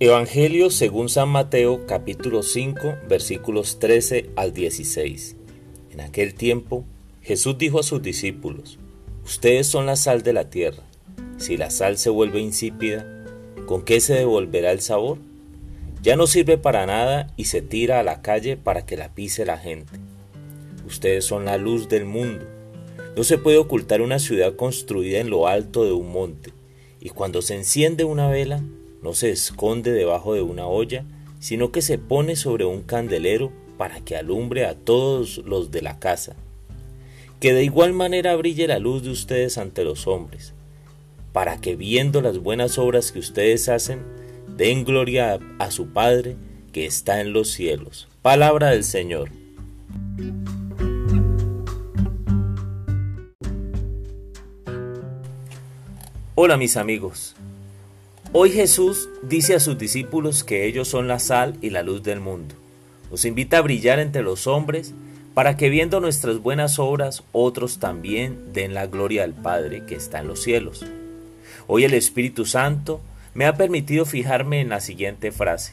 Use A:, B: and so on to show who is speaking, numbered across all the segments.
A: Evangelio según San Mateo capítulo 5 versículos 13 al 16. En aquel tiempo Jesús dijo a sus discípulos, Ustedes son la sal de la tierra. Si la sal se vuelve insípida, ¿con qué se devolverá el sabor? Ya no sirve para nada y se tira a la calle para que la pise la gente. Ustedes son la luz del mundo. No se puede ocultar una ciudad construida en lo alto de un monte, y cuando se enciende una vela, no se esconde debajo de una olla, sino que se pone sobre un candelero para que alumbre a todos los de la casa. Que de igual manera brille la luz de ustedes ante los hombres, para que viendo las buenas obras que ustedes hacen, den gloria a, su Padre que está en los cielos. Palabra del Señor. Hola mis amigos. Hoy Jesús dice a sus discípulos que ellos son la sal y la luz del mundo. Nos invita a brillar entre los hombres para que viendo nuestras buenas obras otros también den la gloria al Padre que está en los cielos. Hoy el Espíritu Santo me ha permitido fijarme en la siguiente frase,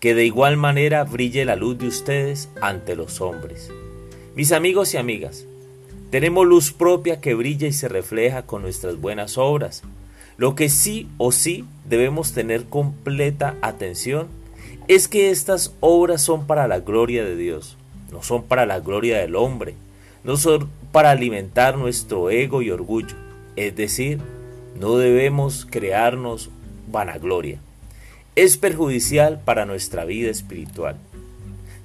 A: que de igual manera brille la luz de ustedes ante los hombres. Mis amigos y amigas, tenemos luz propia que brilla y se refleja con nuestras buenas obras, lo que sí o sí debemos tener completa atención es que estas obras son para la gloria de Dios, no son para la gloria del hombre, no son para alimentar nuestro ego y orgullo, es decir, no debemos crearnos vanagloria. Es perjudicial para nuestra vida espiritual.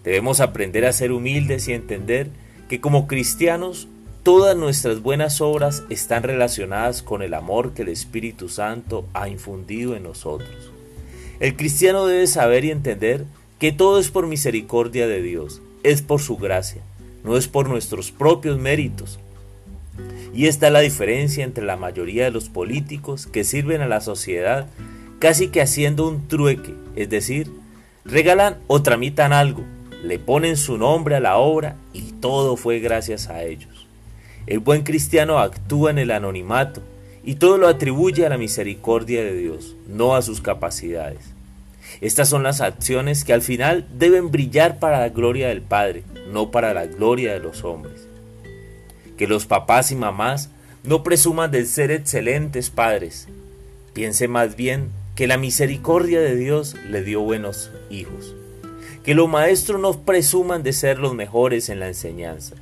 A: Debemos aprender a ser humildes y entender que como cristianos Todas nuestras buenas obras están relacionadas con el amor que el Espíritu Santo ha infundido en nosotros. El cristiano debe saber y entender que todo es por misericordia de Dios, es por su gracia, no es por nuestros propios méritos. Y esta es la diferencia entre la mayoría de los políticos que sirven a la sociedad casi que haciendo un trueque, es decir, regalan o tramitan algo, le ponen su nombre a la obra y todo fue gracias a ellos. El buen cristiano actúa en el anonimato y todo lo atribuye a la misericordia de Dios, no a sus capacidades. Estas son las acciones que al final deben brillar para la gloria del Padre, no para la gloria de los hombres. Que los papás y mamás no presuman de ser excelentes padres. Piense más bien que la misericordia de Dios le dio buenos hijos. Que los maestros no presuman de ser los mejores en la enseñanza.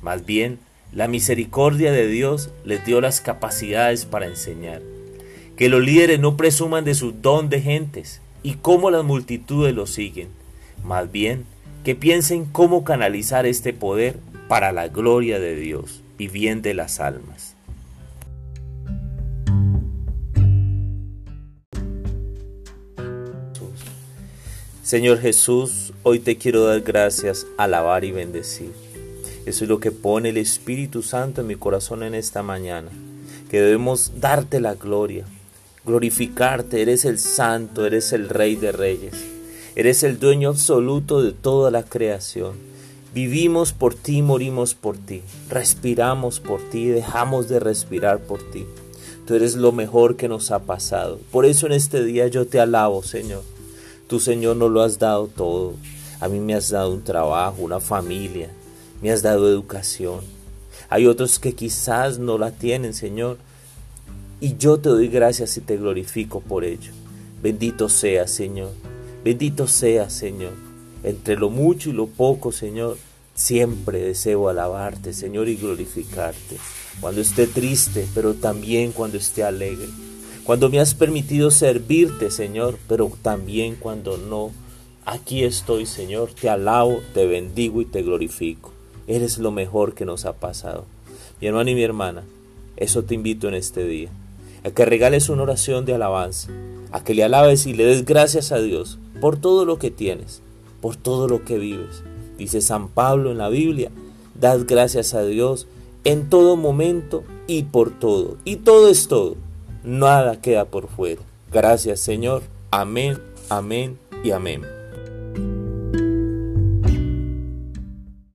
A: Más bien, la misericordia de Dios les dio las capacidades para enseñar. Que los líderes no presuman de su don de gentes y cómo las multitudes los siguen. Más bien, que piensen cómo canalizar este poder para la gloria de Dios y bien de las almas. Señor Jesús, hoy te quiero dar gracias, alabar y bendecir. Eso es lo que pone el Espíritu Santo en mi corazón en esta mañana. Que debemos darte la gloria, glorificarte. Eres el santo, eres el rey de reyes. Eres el dueño absoluto de toda la creación. Vivimos por ti, morimos por ti. Respiramos por ti, dejamos de respirar por ti. Tú eres lo mejor que nos ha pasado. Por eso en este día yo te alabo, Señor. Tú, Señor, nos lo has dado todo. A mí me has dado un trabajo, una familia, me has dado educación. Hay otros que quizás no la tienen, Señor. Y yo te doy gracias y te glorifico por ello. Bendito sea, Señor. Bendito sea, Señor. Entre lo mucho y lo poco, Señor, siempre deseo alabarte, Señor, y glorificarte. Cuando esté triste, pero también cuando esté alegre. Cuando me has permitido servirte, Señor, pero también cuando no. Aquí estoy, Señor. Te alabo, te bendigo y te glorifico. Eres lo mejor que nos ha pasado. Mi hermano y mi hermana, eso te invito en este día. A que regales una oración de alabanza. A que le alabes y le des gracias a Dios por todo lo que tienes, por todo lo que vives. Dice San Pablo en la Biblia, dad gracias a Dios en todo momento y por todo. Y todo es todo. Nada queda por fuera. Gracias Señor. Amén, amén y amén.